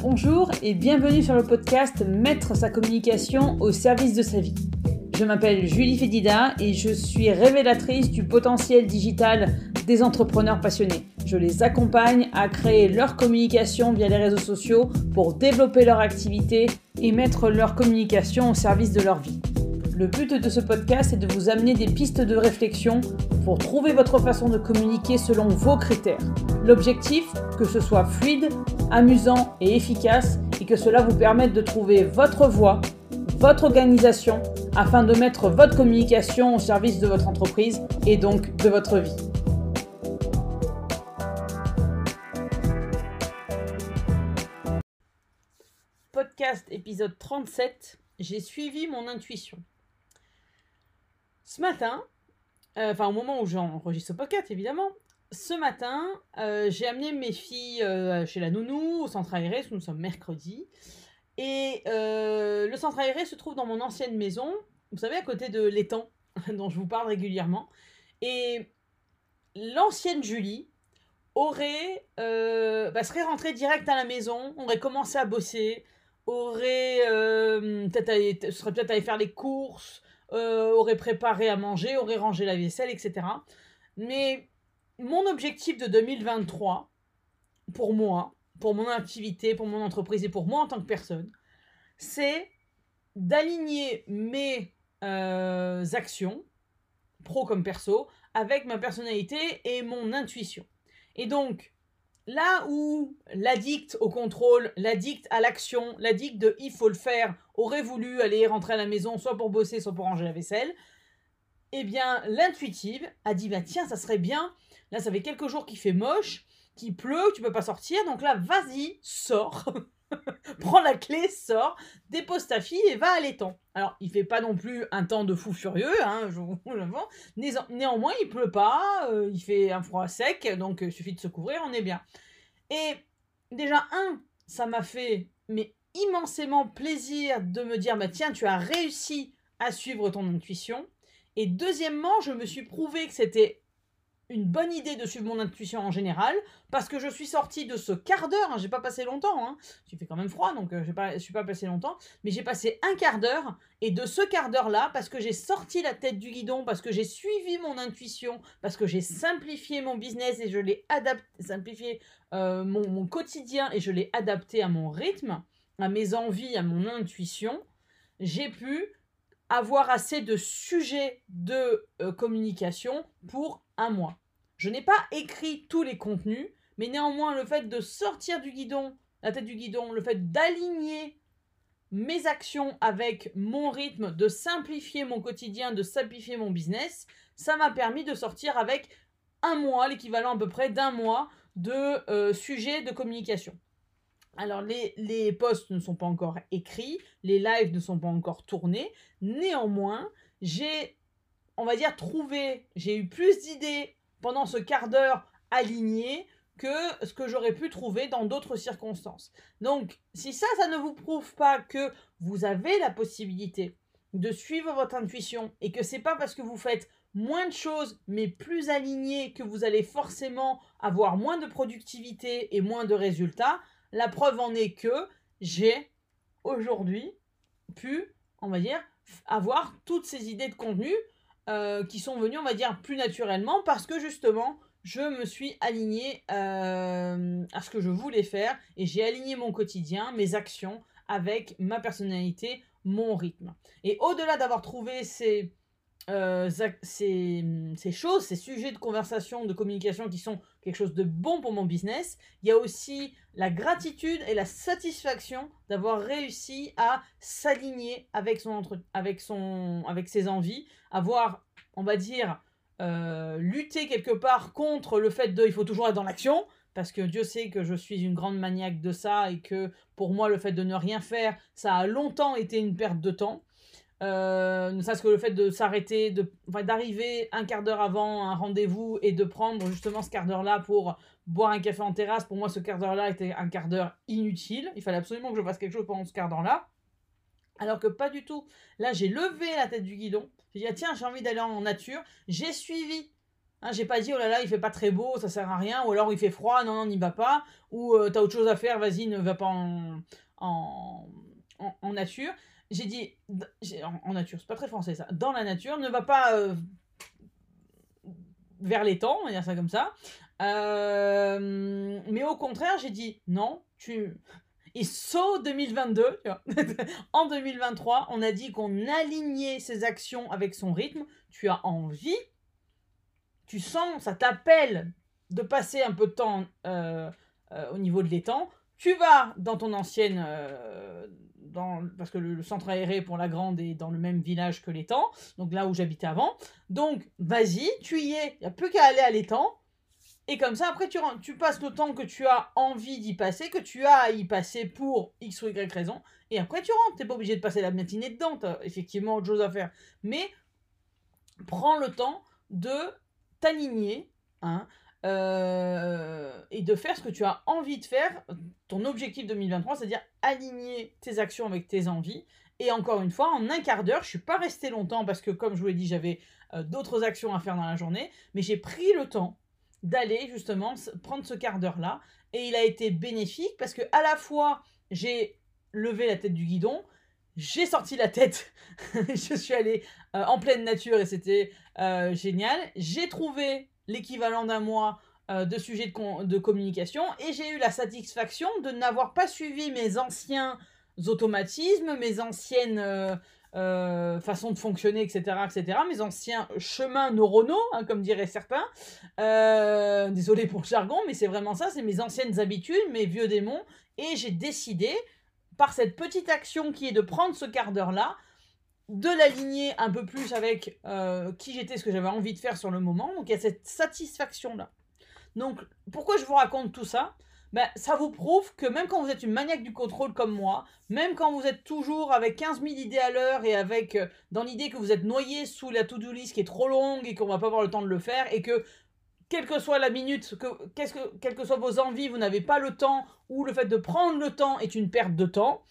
Bonjour et bienvenue sur le podcast Mettre sa communication au service de sa vie. Je m'appelle Julie Fédida et je suis révélatrice du potentiel digital des entrepreneurs passionnés. Je les accompagne à créer leur communication via les réseaux sociaux pour développer leur activité et mettre leur communication au service de leur vie. Le but de ce podcast est de vous amener des pistes de réflexion pour trouver votre façon de communiquer selon vos critères. L'objectif, que ce soit fluide, amusant et efficace et que cela vous permette de trouver votre voie, votre organisation afin de mettre votre communication au service de votre entreprise et donc de votre vie. Podcast épisode 37, j'ai suivi mon intuition. Ce matin, euh, enfin au moment où j'enregistre ce podcast évidemment, ce matin, euh, j'ai amené mes filles euh, chez la nounou, au centre aéré, nous sommes mercredi. Et le centre aéré se trouve dans mon ancienne maison, vous savez, à côté de l'étang dont je vous parle régulièrement. Et l'ancienne Julie aurait, bah, serait rentrée direct à la maison, aurait commencé à bosser, aurait peut-être serait peut-être allée faire les courses, euh, aurait préparé à manger, aurait rangé la vaisselle, etc. Mais mon objectif de 2023, pour moi, pour mon activité, pour mon entreprise et pour moi en tant que personne, c'est d'aligner mes euh, actions, pro comme perso, avec ma personnalité et mon intuition. Et donc, Là où l'addict au contrôle, l'addict à l'action, l'addict de il faut le faire, aurait voulu aller rentrer à la maison soit pour bosser, soit pour ranger la vaisselle, eh bien l'intuitive a dit bah tiens, ça serait bien. Là, ça fait quelques jours qu'il fait moche, qu'il pleut, tu peux pas sortir, donc là, vas-y, sors. Prends la clé, sors, dépose ta fille et va à l'étang. Alors, il fait pas non plus un temps de fou furieux, hein, je vous Néanmoins, il pleut pas, euh, il fait un froid sec, donc il suffit de se couvrir, on est bien. Et déjà, un, ça m'a fait mais immensément plaisir de me dire, bah tiens, tu as réussi à suivre ton intuition. Et deuxièmement, je me suis prouvé que c'était une bonne idée de suivre mon intuition en général, parce que je suis sortie de ce quart d'heure, hein, j'ai pas passé longtemps, hein, il fait quand même froid, donc euh, je suis pas passé longtemps, mais j'ai passé un quart d'heure, et de ce quart d'heure-là, parce que j'ai sorti la tête du guidon, parce que j'ai suivi mon intuition, parce que j'ai simplifié mon business et je l'ai adapté, simplifié euh, mon quotidien et je l'ai adapté à mon rythme, à mes envies, à mon intuition, j'ai pu avoir assez de sujets de euh, communication pour un mois. Je n'ai pas écrit tous les contenus, mais néanmoins le fait de sortir du guidon, la tête du guidon, le fait d'aligner mes actions avec mon rythme, de simplifier mon quotidien, de simplifier mon business, ça m'a permis de sortir avec un mois, l'équivalent à peu près d'un mois de euh, sujets de communication. Alors, les, les posts ne sont pas encore écrits, les lives ne sont pas encore tournés. Néanmoins, j'ai, on va dire, trouvé, j'ai eu plus d'idées pendant ce quart d'heure aligné que ce que j'aurais pu trouver dans d'autres circonstances. Donc, si ça, ça ne vous prouve pas que vous avez la possibilité de suivre votre intuition et que c'est pas parce que vous faites moins de choses mais plus aligné que vous allez forcément avoir moins de productivité et moins de résultats, la preuve en est que j'ai aujourd'hui pu, on va dire, avoir toutes ces idées de contenu euh, qui sont venues, on va dire, plus naturellement parce que justement, je me suis alignée euh, à ce que je voulais faire et j'ai aligné mon quotidien, mes actions avec ma personnalité, mon rythme. Et au-delà d'avoir trouvé ces, euh, ces, choses, ces sujets de conversation, de communication qui sont quelque chose de bon pour mon business, il y a aussi la gratitude et la satisfaction d'avoir réussi à s'aligner avec son avec son avec ses envies, avoir, on va dire, euh, lutter quelque part contre le fait de il faut toujours être dans l'action. Parce que Dieu sait que je suis une grande maniaque de ça et que pour moi, le fait de ne rien faire, ça a longtemps été une perte de temps. Euh, ne serait-ce que le fait de s'arrêter, de, d'arriver un quart d'heure avant un rendez-vous et de prendre justement ce quart d'heure-là pour boire un café en terrasse, pour moi ce quart d'heure-là était un quart d'heure inutile. Il fallait absolument que je fasse quelque chose pendant ce quart d'heure-là. Alors que pas du tout. Là, j'ai levé la tête du guidon. J'ai dit, ah, tiens, j'ai envie d'aller en nature. J'ai suivi Hein, j'ai pas dit, oh là là, il fait pas très beau, ça sert à rien, ou alors il fait froid, non, non, n'y va pas, ou tu t'as autre chose à faire, vas-y, ne va pas en, en, en, nature. J'ai dit, en, nature, c'est pas très français ça, dans la nature, ne va pas euh, vers temps, on va dire ça comme ça. Euh, mais au contraire, j'ai dit, non, tu. Et saut 2022, en 2023, on a dit qu'on alignait ses actions avec son rythme. Tu as envie, tu sens, ça t'appelle de passer un peu de temps euh, euh, au niveau de l'étang. Tu vas dans ton ancienne. Parce que le, centre aéré pour la grande est dans le même village que l'étang, donc là où j'habitais avant. Donc, vas-y, tu y es, il n'y a plus qu'à aller à l'étang et comme ça, après, tu, tu passes le temps que tu as envie d'y passer, que tu as à y passer pour X ou Y raison. Et après, tu rentres. Tu n'es pas obligé de passer la matinée dedans. Tu as effectivement autre chose à faire. Mais prends le temps de t'aligner hein, euh, et de faire ce que tu as envie de faire. Ton objectif 2023, c'est-à-dire aligner tes actions avec tes envies. Et encore une fois, en un quart d'heure, je suis pas resté longtemps parce que, comme je vous l'ai dit, j'avais euh, d'autres actions à faire dans la journée. Mais j'ai pris le temps d'aller justement prendre ce quart d'heure-là. Et il a été bénéfique parce que à la fois j'ai levé la tête du guidon, j'ai sorti la tête, je suis allé euh, en pleine nature et c'était génial. J'ai trouvé l'équivalent d'un mois euh, de sujets de, communication et j'ai eu la satisfaction de n'avoir pas suivi mes anciens automatismes, mes anciennes euh, façon de fonctionner, etc., etc. Mes anciens chemins neuronaux, hein, comme diraient certains. Euh, désolé pour le jargon, mais c'est vraiment ça, c'est mes anciennes habitudes, mes vieux démons. Et j'ai décidé, par cette petite action qui est de prendre ce quart d'heure-là, de l'aligner un peu plus avec euh, qui j'étais, ce que j'avais envie de faire sur le moment. Donc il y a cette satisfaction-là. Donc pourquoi je vous raconte tout ça? Ben, ça vous prouve que même quand vous êtes une maniaque du contrôle comme moi, même quand vous êtes toujours avec 15 000 idées à l'heure et avec euh, dans l'idée que vous êtes noyé sous la to-do list qui est trop longue et qu'on va pas avoir le temps de le faire et que quelle que soit la minute, que, qu'est-ce que, quelles que soient vos envies, vous n'avez pas le temps ou le fait de prendre le temps est une perte de temps,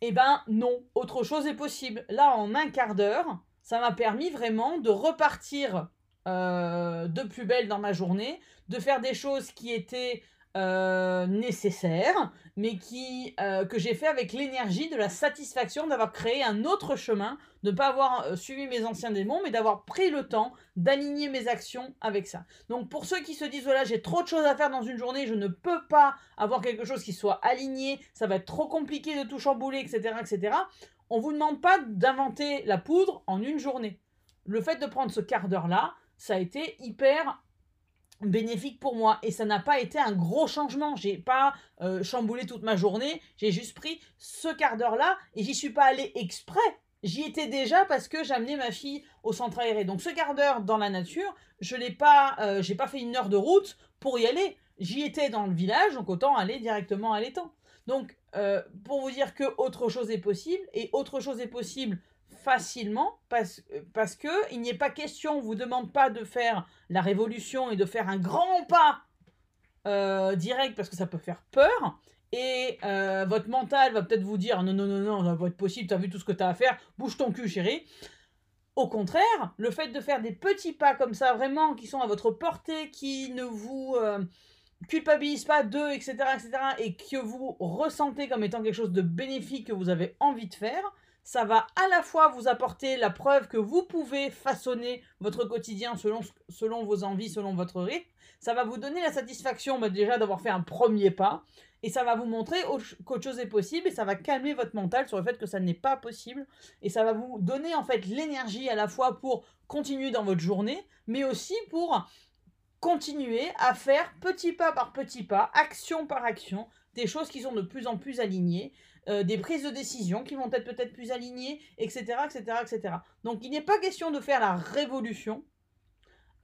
eh ben non, autre chose est possible. Là, en un quart d'heure, ça m'a permis vraiment de repartir euh, de plus belle dans ma journée, de faire des choses qui étaient euh, nécessaire, mais qui, euh, que j'ai fait avec l'énergie de la satisfaction d'avoir créé un autre chemin, de ne pas avoir euh, suivi mes anciens démons, mais d'avoir pris le temps d'aligner mes actions avec ça. Donc pour ceux qui se disent, voilà, j'ai trop de choses à faire dans une journée, je ne peux pas avoir quelque chose qui soit aligné, ça va être trop compliqué de tout chambouler, etc., etc., on vous demande pas d'inventer la poudre en une journée. Le fait de prendre ce quart d'heure-là, ça a été hyper bénéfique pour moi. Et ça n'a pas été un gros changement. J'ai pas euh, chamboulé toute ma journée. J'ai juste pris ce quart d'heure là et j'y suis pas allé exprès. J'y étais déjà parce que j'amenais ma fille au centre aéré. Donc ce quart d'heure dans la nature je l'ai pas euh, j'ai pas fait une heure de route pour y aller. J'y étais dans le village donc autant aller directement à l'étang. Donc euh, pour vous dire que autre chose est possible et autre chose est possible facilement parce, parce que il n'est pas question, on vous demande pas de faire la révolution et de faire un grand pas euh, direct parce que ça peut faire peur. Et euh, votre mental va peut-être vous dire non, non, non, non, ça va être possible, tu as vu tout ce que tu as à faire, bouge ton cul, chérie. Au contraire, le fait de faire des petits pas comme ça, vraiment, qui sont à votre portée, qui ne vous euh, culpabilisent pas d'eux, etc., etc., et que vous ressentez comme étant quelque chose de bénéfique que vous avez envie de faire, ça va à la fois vous apporter la preuve que vous pouvez façonner votre quotidien selon, selon vos envies, selon votre rythme. Ça va vous donner la satisfaction bah, déjà d'avoir fait un premier pas. Et ça va vous montrer qu'autre chose est possible et ça va calmer votre mental sur le fait que ça n'est pas possible. Et ça va vous donner en fait l'énergie à la fois pour continuer dans votre journée, mais aussi pour continuer à faire petit pas par petit pas, action par action, des choses qui sont de plus en plus alignées euh, des prises de décision qui vont être peut-être plus alignées, etc., etc., etc. Donc il n'est pas question de faire la révolution,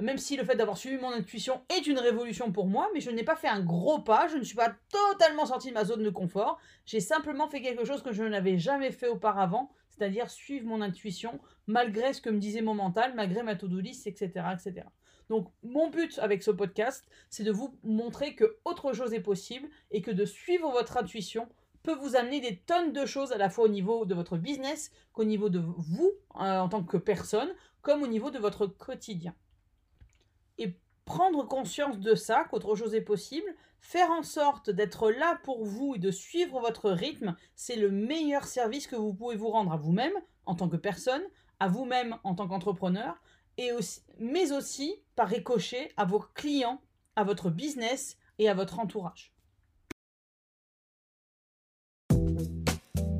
même si le fait d'avoir suivi mon intuition est une révolution pour moi, mais je n'ai pas fait un gros pas, je ne suis pas totalement sorti de ma zone de confort, j'ai simplement fait quelque chose que je n'avais jamais fait auparavant, c'est-à-dire suivre mon intuition, malgré ce que me disait mon mental, malgré ma to-do list, etc., etc. Donc mon but avec ce podcast, c'est de vous montrer que autre chose est possible et que de suivre votre intuition peut vous amener des tonnes de choses à la fois au niveau de votre business qu'au niveau de vous euh, en tant que personne, comme au niveau de votre quotidien. Et prendre conscience de ça, qu'autre chose est possible, faire en sorte d'être là pour vous et de suivre votre rythme, c'est le meilleur service que vous pouvez vous rendre à vous-même en tant que personne, à vous-même en tant qu'entrepreneur, et mais aussi par ricochet à vos clients, à votre business et à votre entourage.